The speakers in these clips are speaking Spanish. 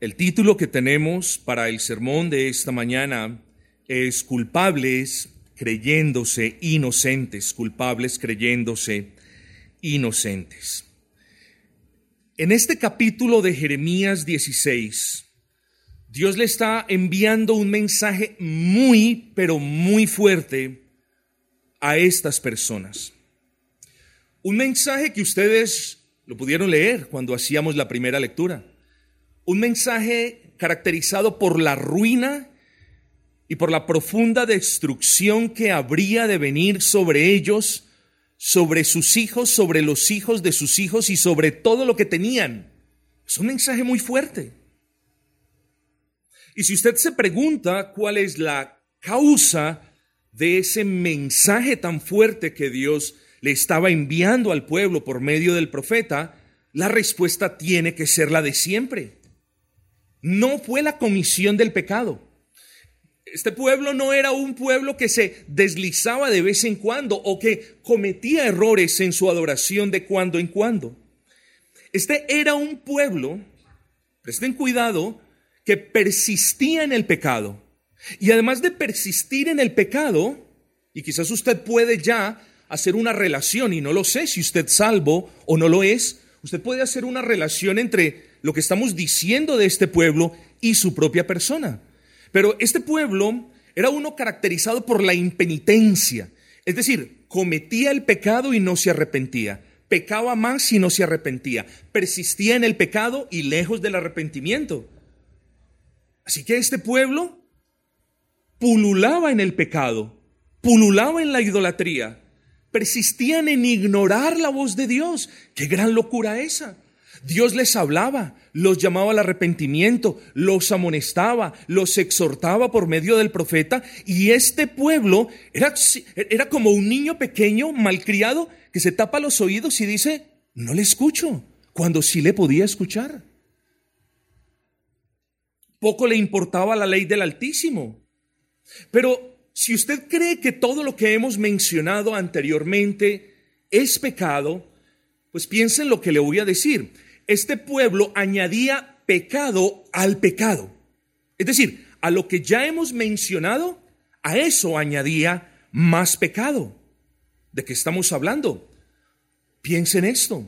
El título que tenemos para el sermón de esta mañana es culpables creyéndose inocentes, culpables creyéndose inocentes. En este capítulo de Jeremías 16, Dios le está enviando un mensaje muy, pero muy fuerte a estas personas. Un mensaje que ustedes lo pudieron leer cuando hacíamos la primera lectura. Un mensaje caracterizado por la ruina y por la profunda destrucción que habría de venir sobre ellos, sobre sus hijos, sobre los hijos de sus hijos y sobre todo lo que tenían. Es un mensaje muy fuerte. Y si usted se pregunta cuál es la causa de ese mensaje tan fuerte que Dios le estaba enviando al pueblo por medio del profeta, la respuesta tiene que ser la de siempre. No fue la comisión del pecado. Este pueblo no era un pueblo que se deslizaba de vez en cuando o que cometía errores en su adoración de cuando en cuando. Este era un pueblo, presten cuidado, que persistía en el pecado. Y además de persistir en el pecado, y quizás usted puede ya hacer una relación, y no lo sé si usted salvo o no lo es, usted puede hacer una relación entre lo que estamos diciendo de este pueblo y su propia persona. Pero este pueblo era uno caracterizado por la impenitencia, es decir, cometía el pecado y no se arrepentía, pecaba más y no se arrepentía, persistía en el pecado y lejos del arrepentimiento. Así que este pueblo pululaba en el pecado, pululaba en la idolatría, persistían en ignorar la voz de Dios. ¡Qué gran locura esa! Dios les hablaba, los llamaba al arrepentimiento, los amonestaba, los exhortaba por medio del profeta y este pueblo era, era como un niño pequeño, malcriado, que se tapa los oídos y dice, no le escucho, cuando sí le podía escuchar. Poco le importaba la ley del Altísimo. Pero si usted cree que todo lo que hemos mencionado anteriormente es pecado, pues piense en lo que le voy a decir este pueblo añadía pecado al pecado. Es decir, a lo que ya hemos mencionado, a eso añadía más pecado. ¿De qué estamos hablando? Piensen esto.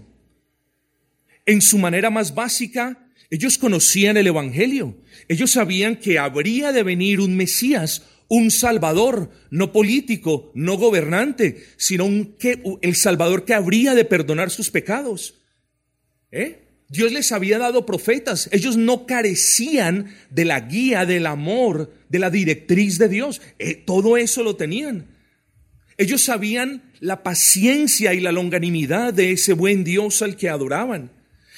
En su manera más básica, ellos conocían el Evangelio. Ellos sabían que habría de venir un Mesías, un Salvador, no político, no gobernante, sino un, que, el Salvador que habría de perdonar sus pecados. ¿Eh? Dios les había dado profetas. Ellos no carecían de la guía, del amor, de la directriz de Dios. Eh, todo eso lo tenían. Ellos sabían la paciencia y la longanimidad de ese buen Dios al que adoraban.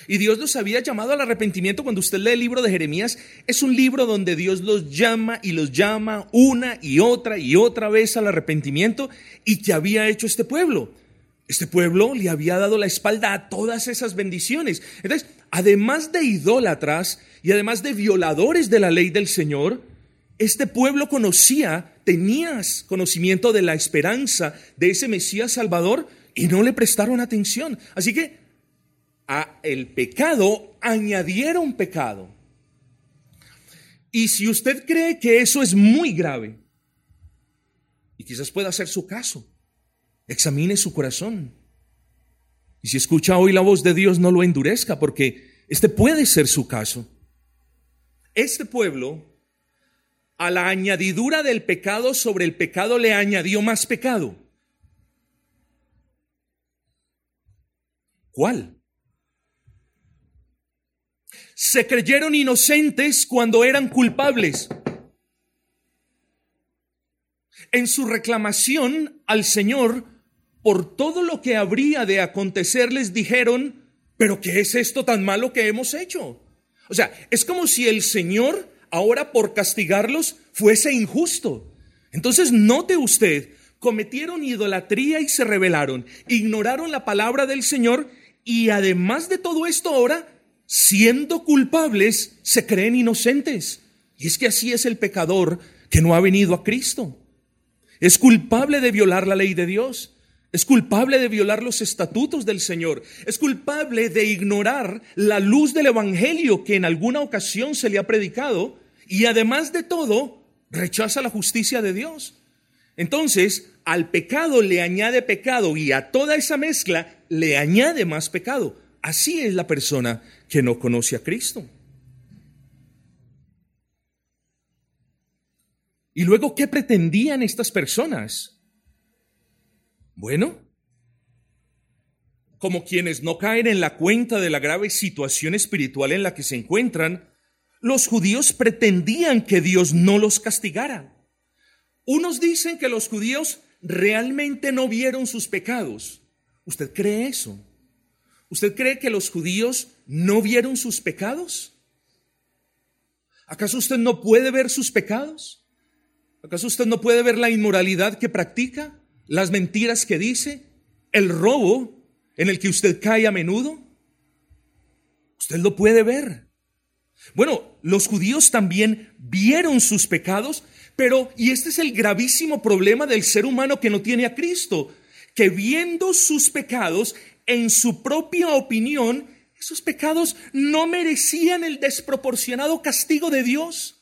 Y Dios los había llamado al arrepentimiento. Cuando usted lee el libro de Jeremías, es un libro donde Dios los llama y los llama una y otra y otra vez al arrepentimiento y que había hecho este pueblo. Este pueblo le había dado la espalda a todas esas bendiciones. Entonces, además de idólatras y además de violadores de la ley del Señor, este pueblo conocía, tenías conocimiento de la esperanza de ese Mesías Salvador y no le prestaron atención. Así que a el pecado añadieron pecado. Y si usted cree que eso es muy grave, y quizás pueda ser su caso, Examine su corazón. Y si escucha hoy la voz de Dios, no lo endurezca, porque este puede ser su caso. Este pueblo, a la añadidura del pecado sobre el pecado, le añadió más pecado. ¿Cuál? Se creyeron inocentes cuando eran culpables. En su reclamación al Señor, por todo lo que habría de acontecerles dijeron, pero ¿qué es esto tan malo que hemos hecho? O sea, es como si el Señor ahora por castigarlos fuese injusto. Entonces, note usted, cometieron idolatría y se rebelaron, ignoraron la palabra del Señor y además de todo esto ahora, siendo culpables, se creen inocentes. Y es que así es el pecador que no ha venido a Cristo. Es culpable de violar la ley de Dios Es culpable de violar los estatutos del Señor. Es culpable de ignorar la luz del Evangelio que en alguna ocasión se le ha predicado. Y además de todo, rechaza la justicia de Dios. Entonces, al pecado le añade pecado y a toda esa mezcla le añade más pecado. Así es la persona que no conoce a Cristo. Y luego, ¿qué pretendían estas personas? Bueno, como quienes no caen en la cuenta de la grave situación espiritual en la que se encuentran, los judíos pretendían que Dios no los castigara. Unos dicen que los judíos realmente no vieron sus pecados. ¿Usted cree eso? ¿Usted cree que los judíos no vieron sus pecados? ¿Acaso usted no puede ver sus pecados? ¿Acaso usted no puede ver la inmoralidad que practica? ¿Las mentiras que dice? ¿El robo en el que usted cae a menudo? Usted lo puede ver. Bueno, los judíos también vieron sus pecados, pero, y este es el gravísimo problema del ser humano que no tiene a Cristo, que viendo sus pecados, en su propia opinión, esos pecados no merecían el desproporcionado castigo de Dios.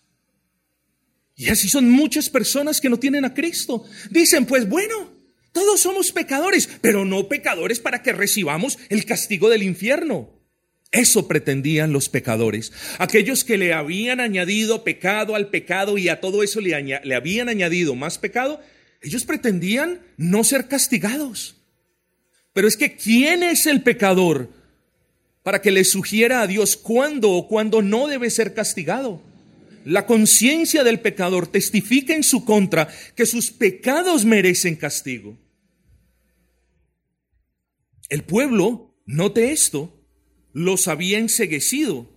Y así son muchas personas que no tienen a Cristo. Dicen, pues bueno, todos somos pecadores, pero no pecadores para que recibamos el castigo del infierno. Eso pretendían los pecadores. Aquellos que le habían añadido pecado al pecado y a todo eso le, le, habían añadido más pecado, ellos pretendían no ser castigados. Pero es que ¿quién es el pecador para que le sugiera a Dios cuándo o cuándo no debe ser castigado? La conciencia del pecador testifica en su contra que sus pecados merecen castigo. El pueblo, note esto, los había enseguecido.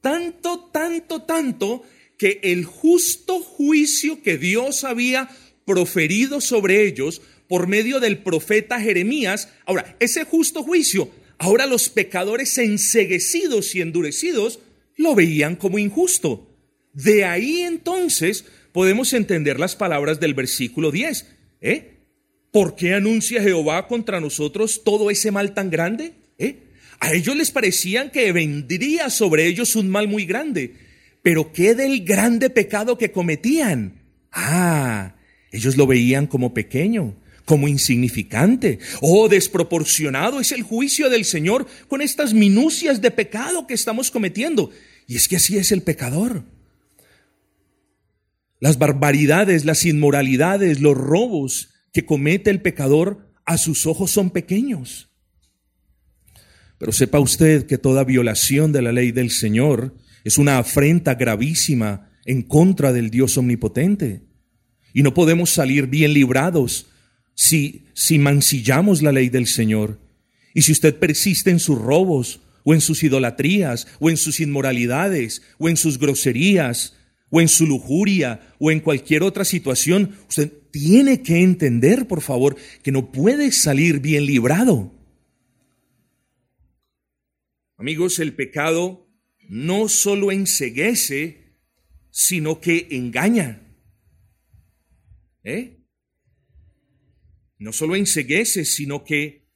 Tanto, tanto, tanto que el justo juicio que Dios había proferido sobre ellos por medio del profeta Jeremías, ahora, ese justo juicio, ahora los pecadores enseguecidos y endurecidos lo veían como injusto. De ahí entonces podemos entender las palabras del versículo 10. ¿eh? ¿Por qué anuncia Jehová contra nosotros todo ese mal tan grande? ¿Eh? A ellos les parecían que vendría sobre ellos un mal muy grande. Pero ¿qué del grande pecado que cometían? Ah, ellos lo veían como pequeño, como insignificante. Oh, desproporcionado es el juicio del Señor con estas minucias de pecado que estamos cometiendo. Y es que así es el pecador. Las barbaridades, las inmoralidades, los robos que comete el pecador a sus ojos son pequeños. Pero sepa usted que toda violación de la ley del Señor es una afrenta gravísima en contra del Dios omnipotente. Y no podemos salir bien librados si, si mancillamos la ley del Señor. Y si usted persiste en sus robos, o en sus idolatrías, o en sus inmoralidades, o en sus groserías, o en su lujuria o en cualquier otra situación, usted tiene que entender, por favor, que no puede salir bien librado. Amigos, el pecado no solo enseguece, sino que engaña. ¿Eh? No solo enseguece, sino que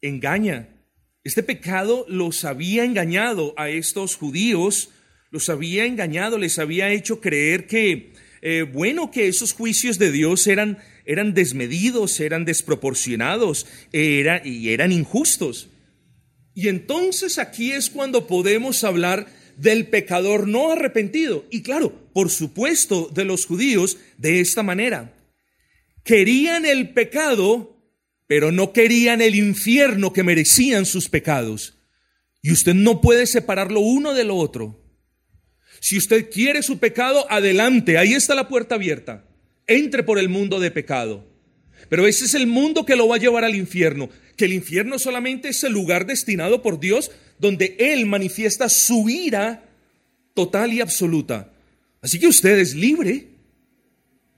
engaña. Este pecado los había engañado a estos judíos los había engañado, les había hecho creer que, eh, bueno, que esos juicios de Dios eran, eran desmedidos, eran desproporcionados era, y eran injustos. Y entonces aquí es cuando podemos hablar del pecador no arrepentido. Y claro, por supuesto, de los judíos de esta manera. Querían el pecado, pero no querían el infierno que merecían sus pecados. Y usted no puede separar lo uno de lo otro. Si usted quiere su pecado, adelante, ahí está la puerta abierta. Entre por el mundo de pecado. Pero ese es el mundo que lo va a llevar al infierno, que el infierno solamente es el lugar destinado por Dios donde Él manifiesta su ira total y absoluta. Así que usted es libre,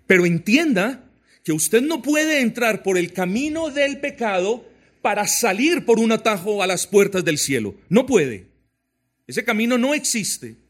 pero entienda que usted no puede entrar por el camino del pecado para salir por un atajo a las puertas del cielo. No puede. Ese camino no existe.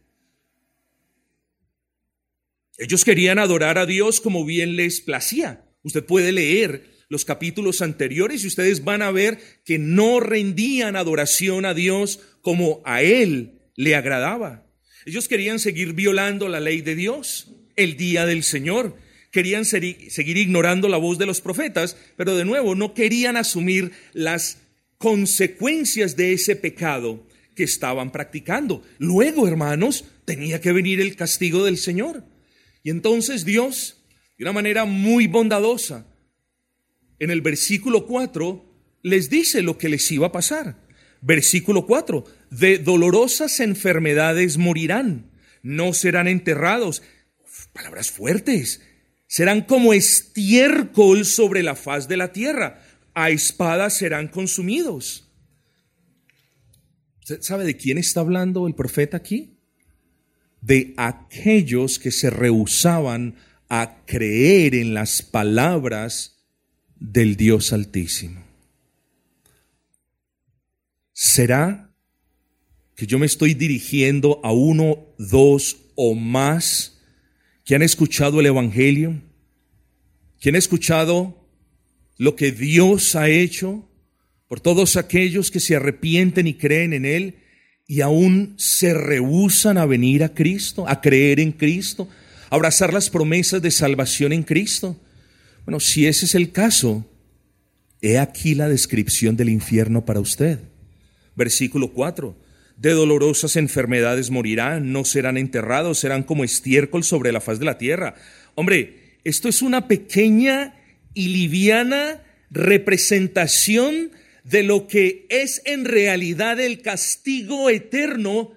Ellos querían adorar a Dios como bien les placía. Usted puede leer los capítulos anteriores y ustedes van a ver que no rendían adoración a Dios como a Él le agradaba. Ellos querían seguir violando la ley de Dios, el día del Señor. Querían seguir ignorando la voz de los profetas, pero de nuevo no querían asumir las consecuencias de ese pecado que estaban practicando. Luego, hermanos, tenía que venir el castigo del Señor. Y entonces Dios, de una manera muy bondadosa, en el versículo 4, les dice lo que les iba a pasar. Versículo 4, de dolorosas enfermedades morirán, no serán enterrados. palabras fuertes. Serán como estiércol sobre la faz de la tierra. A espada serán consumidos. ¿Usted sabe de quién está hablando el profeta aquí? De aquellos que se rehusaban a creer en las palabras del Dios Altísimo. ¿Será que yo me estoy dirigiendo a uno, dos o más que han escuchado el Evangelio? ¿Que han escuchado lo que Dios ha hecho? por todos aquellos que se arrepienten y creen en Él y aún se rehusan a venir a Cristo, a creer en Cristo, a abrazar las promesas de salvación en Cristo. Bueno, si ese es el caso, he aquí la descripción del infierno para usted. Versículo 4. De dolorosas enfermedades morirán, no serán enterrados, serán como estiércol sobre la faz de la tierra. Hombre, esto es una pequeña y liviana representación de lo que es en realidad el castigo eterno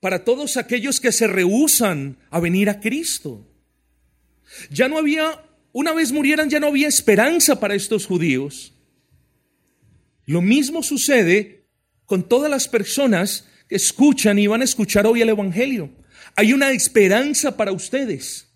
para todos aquellos que se rehusan a venir a Cristo. Ya no había, una vez murieran, ya no había esperanza para estos judíos. Lo mismo sucede con todas las personas que escuchan y van a escuchar hoy el Evangelio. Hay una esperanza para ustedes.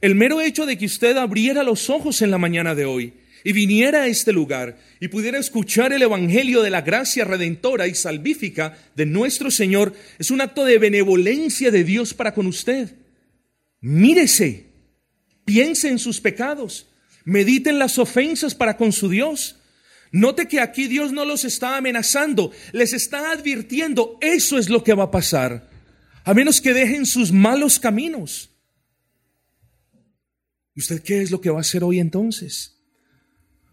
El mero hecho de que usted abriera los ojos en la mañana de hoy y viniera a este lugar y pudiera escuchar el Evangelio de la gracia redentora y salvífica de nuestro Señor, es un acto de benevolencia de Dios para con usted. Mírese, piense en sus pecados, medite en las ofensas para con su Dios. Note que aquí Dios no los está amenazando, les está advirtiendo, eso es lo que va a pasar, a menos que dejen sus malos caminos. ¿Y usted qué es lo que va a hacer hoy entonces?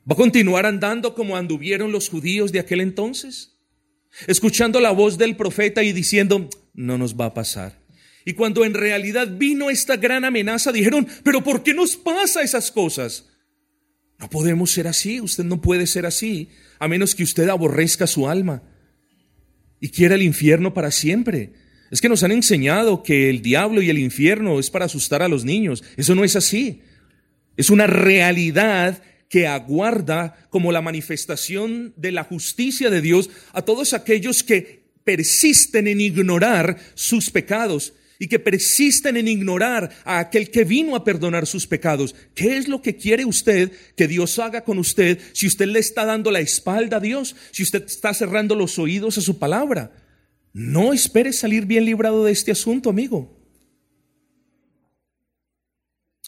¿Va a continuar andando como anduvieron los judíos de aquel entonces? Escuchando la voz del profeta y diciendo, no nos va a pasar. Y cuando en realidad vino esta gran amenaza, dijeron, pero ¿por qué nos pasa esas cosas? No podemos ser así, usted no puede ser así, a menos que usted aborrezca su alma y quiera el infierno para siempre. Es que nos han enseñado que el diablo y el infierno es para asustar a los niños. Eso no es así. Es una realidad que aguarda como la manifestación de la justicia de Dios a todos aquellos que persisten en ignorar sus pecados y que persisten en ignorar a aquel que vino a perdonar sus pecados. ¿Qué es lo que quiere usted que Dios haga con usted si usted le está dando la espalda a Dios, si usted está cerrando los oídos a su palabra? No espere salir bien librado de este asunto, amigo.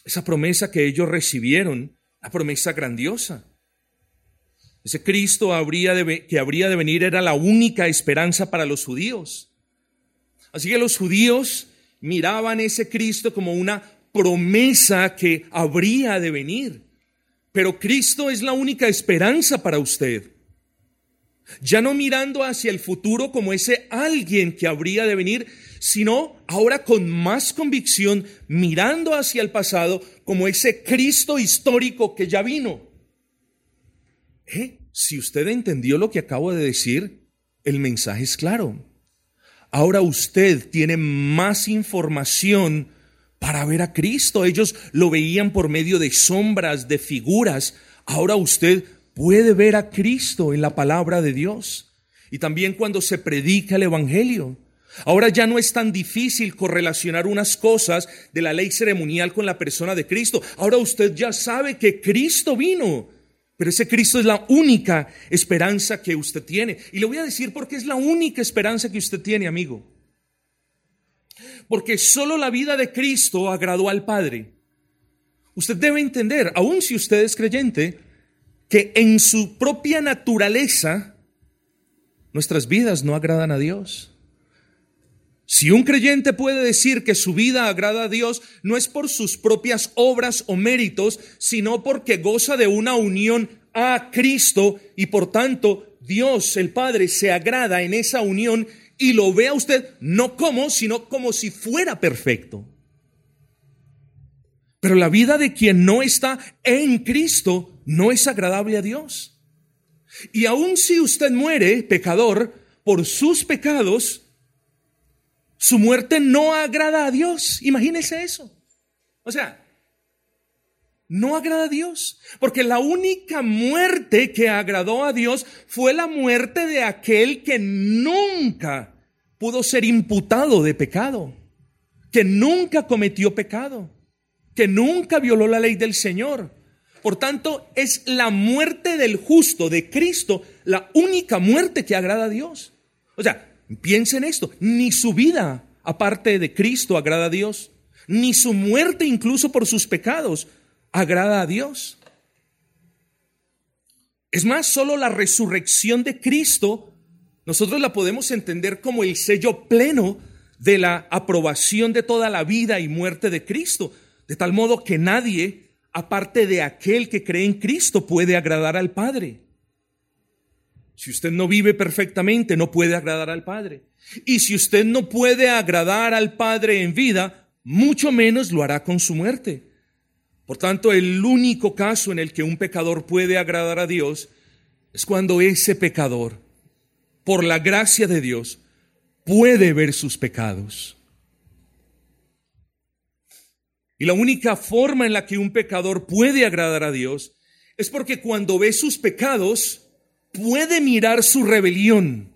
Esa promesa que ellos recibieron la promesa grandiosa. Ese Cristo habría de, que habría de venir era la única esperanza para los judíos. Así que los judíos miraban ese Cristo como una promesa que habría de venir. Pero Cristo es la única esperanza para usted. Ya no mirando hacia el futuro como ese alguien que habría de venir, sino ahora con más convicción mirando hacia el pasado como ese Cristo histórico que ya vino. ¿Eh? Si usted entendió lo que acabo de decir, el mensaje es claro. Ahora usted tiene más información para ver a Cristo. Ellos lo veían por medio de sombras, de figuras. Ahora usted puede ver a Cristo en la palabra de Dios. Y también cuando se predica el Evangelio. Ahora ya no es tan difícil correlacionar unas cosas de la ley ceremonial con la persona de Cristo. Ahora usted ya sabe que Cristo vino. Pero ese Cristo es la única esperanza que usted tiene. Y le voy a decir por qué es la única esperanza que usted tiene, amigo. Porque solo la vida de Cristo agradó al Padre. Usted debe entender, aun si usted es creyente, que en su propia naturaleza nuestras vidas no agradan a Dios. Si un creyente puede decir que su vida agrada a Dios, no es por sus propias obras o méritos, sino porque goza de una unión a Cristo y por tanto Dios el Padre se agrada en esa unión y lo ve a usted no como, sino como si fuera perfecto. Pero la vida de quien no está en Cristo no es agradable a Dios. Y aun si usted muere pecador por sus pecados, su muerte no agrada a Dios. Imagínese eso. O sea, no agrada a Dios, porque la única muerte que agradó a Dios fue la muerte de aquel que nunca pudo ser imputado de pecado, que nunca cometió pecado, que nunca violó la ley del Señor. Por tanto, es la muerte del justo, de Cristo, la única muerte que agrada a Dios. O sea, piensen esto, ni su vida aparte de Cristo agrada a Dios, ni su muerte incluso por sus pecados agrada a Dios. Es más, solo la resurrección de Cristo nosotros la podemos entender como el sello pleno de la aprobación de toda la vida y muerte de Cristo, de tal modo que nadie, aparte de aquel que cree en Cristo, puede agradar al Padre. Si usted no vive perfectamente, no puede agradar al Padre. Y si usted no puede agradar al Padre en vida, mucho menos lo hará con su muerte. Por tanto, el único caso en el que un pecador puede agradar a Dios es cuando ese pecador, por la gracia de Dios, puede ver sus pecados. Y la única forma en la que un pecador puede agradar a Dios es porque cuando ve sus pecados, puede mirar su rebelión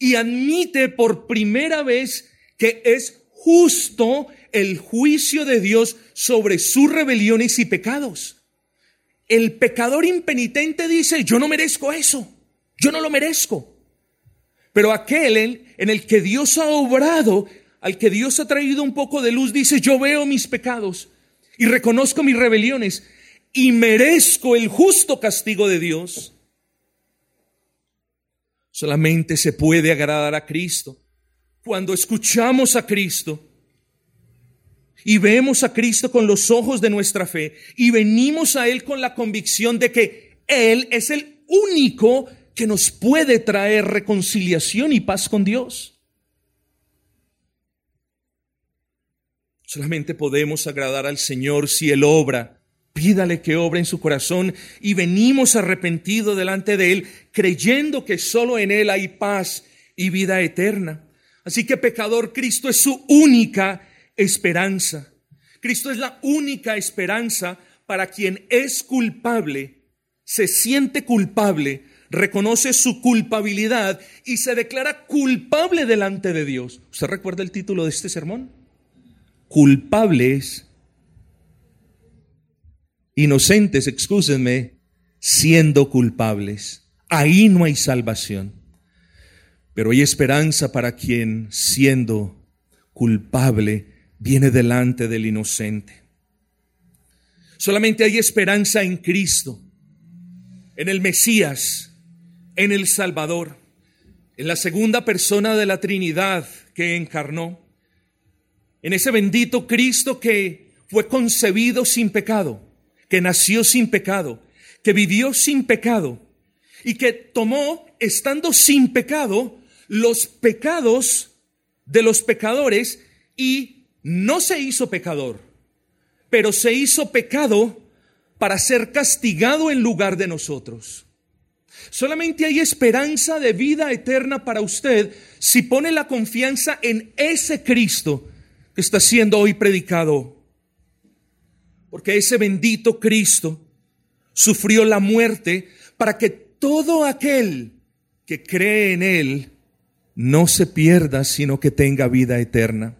y admite por primera vez que es justo el juicio de Dios sobre sus rebeliones y pecados. El pecador impenitente dice, yo no merezco eso, yo no lo merezco. Pero aquel en, el que Dios ha obrado, al que Dios ha traído un poco de luz, dice, yo veo mis pecados y reconozco mis rebeliones y merezco el justo castigo de Dios. Solamente se puede agradar a Cristo cuando escuchamos a Cristo y vemos a Cristo con los ojos de nuestra fe y venimos a Él con la convicción de que Él es el único que nos puede traer reconciliación y paz con Dios. Solamente podemos agradar al Señor si Él obra. Pídale que obre en su corazón y venimos arrepentidos delante de Él, creyendo que solo en Él hay paz y vida eterna. Así que pecador, Cristo es su única esperanza. Cristo es la única esperanza para quien es culpable, se siente culpable, reconoce su culpabilidad y se declara culpable delante de Dios. ¿Usted recuerda el título de este sermón? Culpables, inocentes, excúsenme, siendo culpables. Ahí no hay salvación. Pero hay esperanza para quien, siendo culpable, viene delante del inocente. Solamente hay esperanza en Cristo, en el Mesías, en el Salvador, en la segunda persona de la Trinidad que encarnó, en ese bendito Cristo que fue concebido sin pecado, que nació sin pecado, que vivió sin pecado y que tomó, estando sin pecado, los pecados de los pecadores y no se hizo pecador, pero se hizo pecado para ser castigado en lugar de nosotros. Solamente hay esperanza de vida eterna para usted si pone la confianza en ese Cristo está siendo hoy predicado. Porque ese bendito Cristo sufrió la muerte para que todo aquel que cree en Él no se pierda, sino que tenga vida eterna.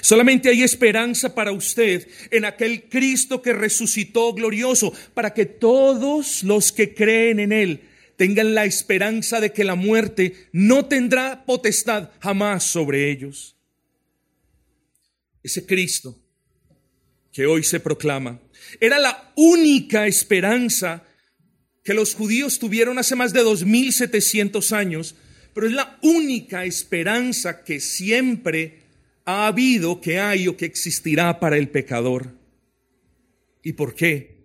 Solamente hay esperanza para usted en aquel Cristo que resucitó glorioso, para que todos los que creen en Él tengan la esperanza de que la muerte no tendrá potestad jamás sobre ellos. Ese Cristo que hoy se proclama. Era la única esperanza que los judíos tuvieron hace más de 2700 años, pero es la única esperanza que siempre ha habido, que hay o que existirá para el pecador. ¿Y por qué?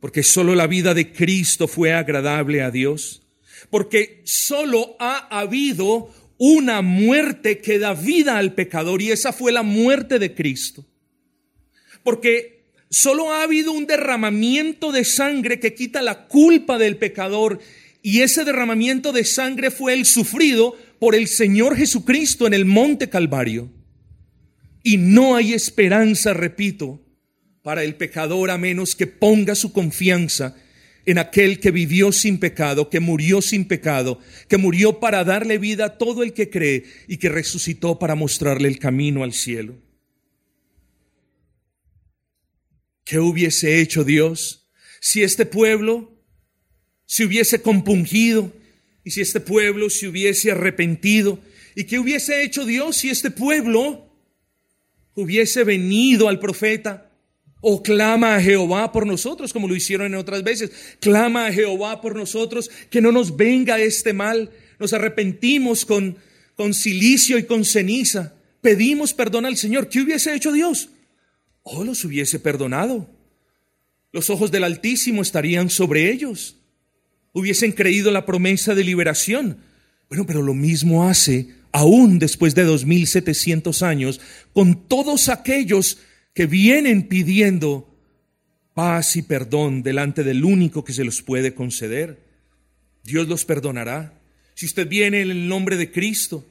Porque solo la vida de Cristo fue agradable a Dios. Porque solo ha habido una muerte que da vida al pecador y esa fue la muerte de Cristo. Porque solo ha habido un derramamiento de sangre que quita la culpa del pecador y ese derramamiento de sangre fue el sufrido por el Señor Jesucristo en el monte Calvario. Y no hay esperanza, repito, para el pecador a menos que ponga su confianza en aquel que vivió sin pecado, que murió sin pecado, que murió para darle vida a todo el que cree y que resucitó para mostrarle el camino al cielo. ¿Qué hubiese hecho Dios si este pueblo se hubiese compungido y si este pueblo se hubiese arrepentido? ¿Y qué hubiese hecho Dios si este pueblo hubiese venido al profeta? O clama a Jehová por nosotros, como lo hicieron en otras veces. Clama a Jehová por nosotros, que no nos venga este mal. Nos arrepentimos con, con silicio y con ceniza. Pedimos perdón al Señor. ¿Qué hubiese hecho Dios? oh, los hubiese perdonado. Los ojos del Altísimo estarían sobre ellos. Hubiesen creído la promesa de liberación. Bueno, pero lo mismo hace aún después de 2700 años con todos aquellos que vienen pidiendo paz y perdón delante del único que se los puede conceder. Dios los perdonará. Si usted viene en el nombre de Cristo,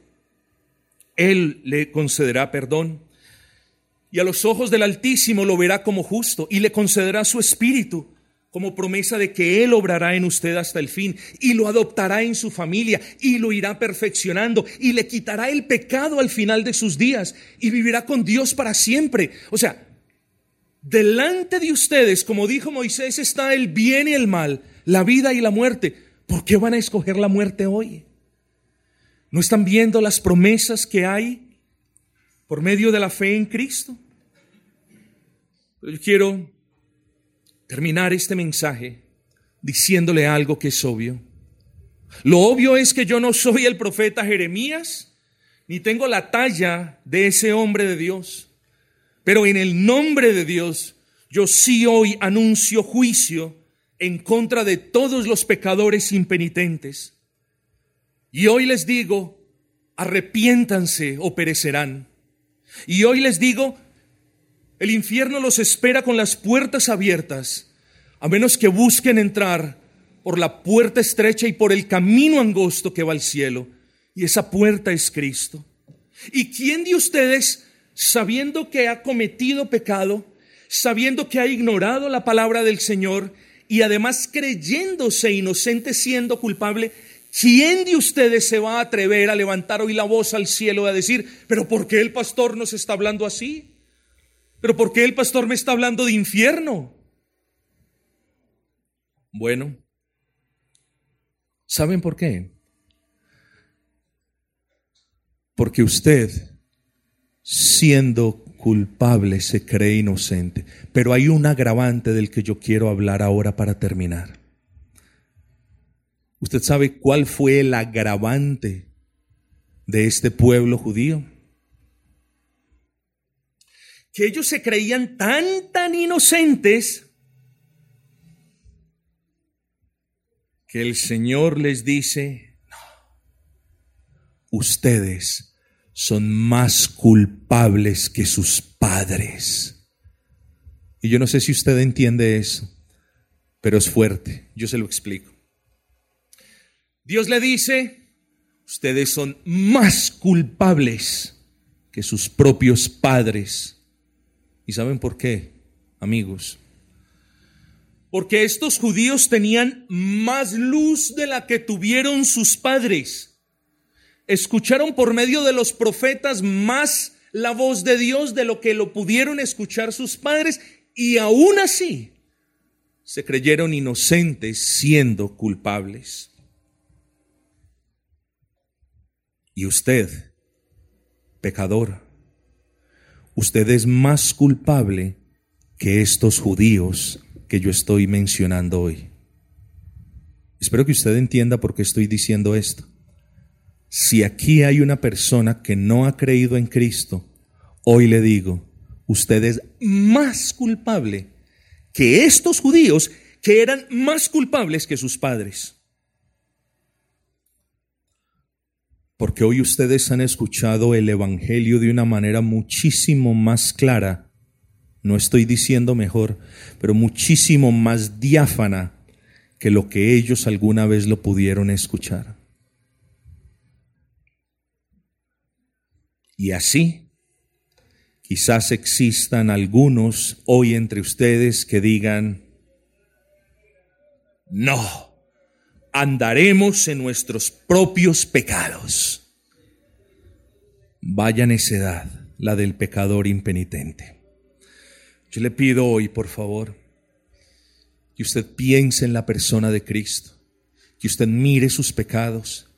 Él le concederá perdón y a los ojos del Altísimo lo verá como justo y le concederá su espíritu como promesa de que Él obrará en usted hasta el fin y lo adoptará en su familia y lo irá perfeccionando y le quitará el pecado al final de sus días y vivirá con Dios para siempre. O sea, delante de ustedes, como dijo Moisés, está el bien y el mal, la vida y la muerte. ¿Por qué van a escoger la muerte hoy? ¿No están viendo las promesas que hay por medio de la fe en Cristo. yo quiero terminar este mensaje diciéndole algo que es obvio. Lo obvio es que yo no soy el profeta Jeremías, ni tengo la talla de ese hombre de Dios, pero en el nombre de Dios yo sí hoy anuncio juicio en contra de todos los pecadores impenitentes. Y hoy les digo, arrepiéntanse o perecerán. Y hoy les digo, el infierno los espera con las puertas abiertas, a menos que busquen entrar por la puerta estrecha y por el camino angosto que va al cielo. Y esa puerta es Cristo. ¿Y quién de ustedes, sabiendo que ha cometido pecado, sabiendo que ha ignorado la palabra del Señor y además creyéndose inocente siendo culpable, ¿Quién de ustedes se va a atrever a levantar hoy la voz al cielo y a decir, pero ¿por qué el pastor nos está hablando así? ¿Pero por qué el pastor me está hablando de infierno? Bueno, ¿saben por qué? Porque usted, siendo culpable, se cree inocente. Pero hay un agravante del que yo quiero hablar ahora para terminar. ¿Usted sabe cuál fue el agravante de este pueblo judío? Que ellos se creían tan, tan inocentes que el Señor les dice, no, ustedes son más culpables que sus padres. Y yo no sé si usted entiende eso, pero es fuerte, yo se lo explico. Dios le dice, ustedes son más culpables que sus propios padres. ¿Y saben por qué, amigos? Porque estos judíos tenían más luz de la que tuvieron sus padres. Escucharon por medio de los profetas más la voz de Dios de lo que lo pudieron escuchar sus padres y aún así se creyeron inocentes siendo culpables. Y usted, pecador, usted es más culpable que estos judíos que yo estoy mencionando hoy. Espero que usted entienda por qué estoy diciendo esto. Si aquí hay una persona que no ha creído en Cristo, hoy le digo, usted es más culpable que estos judíos que eran más culpables que sus padres. Porque hoy ustedes han escuchado el Evangelio de una manera muchísimo más clara, no estoy diciendo mejor, pero muchísimo más diáfana que lo que ellos alguna vez lo pudieron escuchar. Y así, quizás existan algunos hoy entre ustedes que digan, no, andaremos en nuestros propios pecados. Vaya necedad la del pecador impenitente. Yo le pido hoy, por favor, que usted piense en la persona de Cristo, que usted mire sus pecados,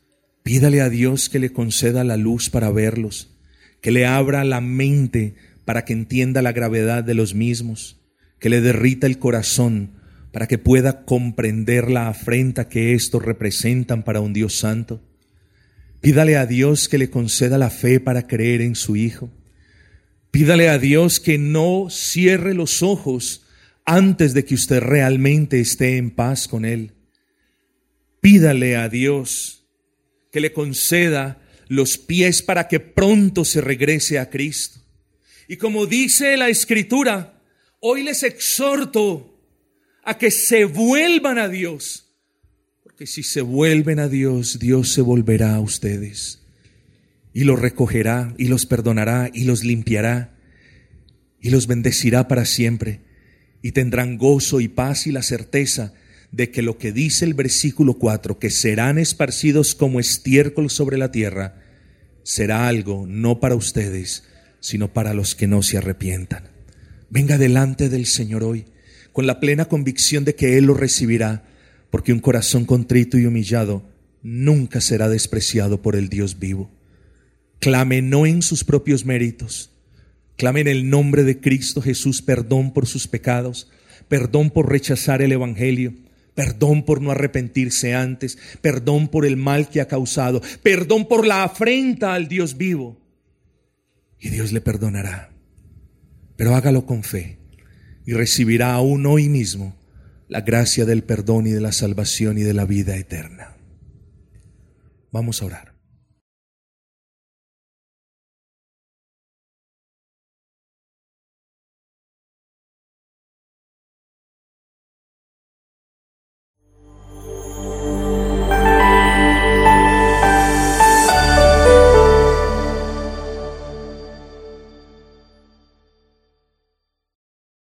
pídale a Dios que le conceda la luz para verlos, que le abra la mente para que entienda la gravedad de los mismos, que le derrita el corazón para que pueda comprender la afrenta que estos representan para un Dios santo. Pídale a Dios que le conceda la fe para creer en su Hijo. Pídale a Dios que no cierre los ojos antes de que usted realmente esté en paz con Él. Pídale a Dios que le conceda los pies para que pronto se regrese a Cristo. Y como dice la Escritura, hoy les exhorto a que se vuelvan a Dios. Porque si se vuelven a Dios, Dios se volverá a ustedes. Y los recogerá, y los perdonará, y los limpiará, y los bendecirá para siempre. Y tendrán gozo y paz y la certeza de que lo que dice el versículo 4, que serán esparcidos como estiércol sobre la tierra, será algo no para ustedes, sino para los que no se arrepientan. Venga delante del Señor hoy con la plena convicción de que Él lo recibirá, porque un corazón contrito y humillado nunca será despreciado por el Dios vivo. Clame no en sus propios méritos, clame en el nombre de Cristo Jesús perdón por sus pecados, perdón por rechazar el Evangelio, perdón por no arrepentirse antes, perdón por el mal que ha causado, perdón por la afrenta al Dios vivo. Y Dios le perdonará, pero hágalo con fe y recibirá aún hoy mismo la gracia del perdón y de la salvación y de la vida eterna. Vamos a orar.